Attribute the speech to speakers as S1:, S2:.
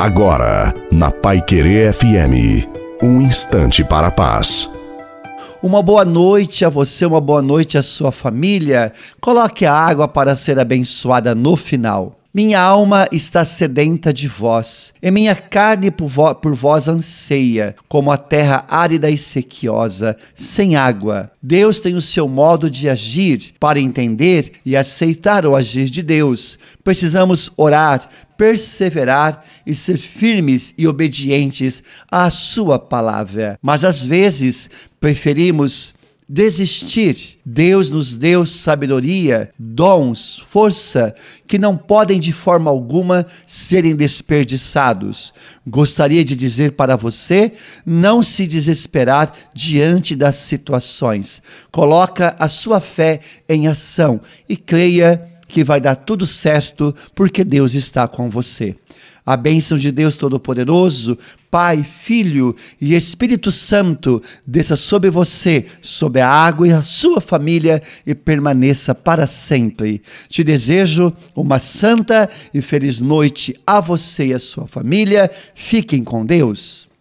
S1: Agora, na Pai Querer FM, um instante para a paz.
S2: Uma boa noite a você, uma boa noite à sua família. Coloque a água para ser abençoada no final. Minha alma está sedenta de vós, e minha carne por, vo por vós anseia, como a terra árida e sequiosa, sem água. Deus tem o seu modo de agir para entender e aceitar o agir de Deus. Precisamos orar, perseverar e ser firmes e obedientes à Sua palavra. Mas às vezes preferimos desistir. Deus nos deu sabedoria, dons, força que não podem de forma alguma serem desperdiçados. Gostaria de dizer para você não se desesperar diante das situações. Coloca a sua fé em ação e creia que vai dar tudo certo porque Deus está com você. A bênção de Deus Todo-Poderoso, Pai, Filho e Espírito Santo desça sobre você, sobre a água e a sua família e permaneça para sempre. Te desejo uma santa e feliz noite a você e a sua família. Fiquem com Deus.